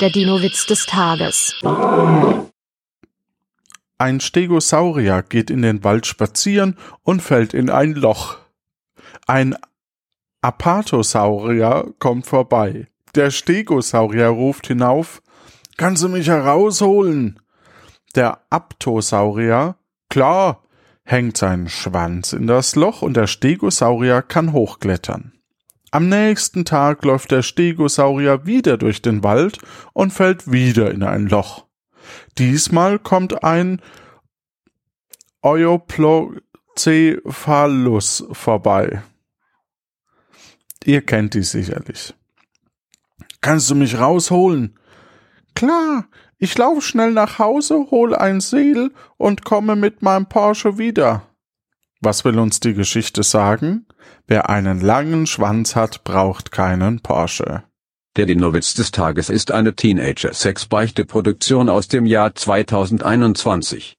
Der Dino-Witz des Tages. Ein Stegosaurier geht in den Wald spazieren und fällt in ein Loch. Ein Apatosaurier kommt vorbei. Der Stegosaurier ruft hinauf, Kannst du mich herausholen? Der Aptosaurier, klar, hängt seinen Schwanz in das Loch und der Stegosaurier kann hochklettern. Am nächsten Tag läuft der Stegosaurier wieder durch den Wald und fällt wieder in ein Loch. Diesmal kommt ein Euplocephalus vorbei. Ihr kennt die sicherlich. Kannst du mich rausholen? Klar, ich laufe schnell nach Hause, hole ein Seel und komme mit meinem Porsche wieder. Was will uns die Geschichte sagen? Wer einen langen Schwanz hat, braucht keinen Porsche. Der Dinowitz des Tages ist eine Teenager-Sex-Beichte-Produktion aus dem Jahr 2021.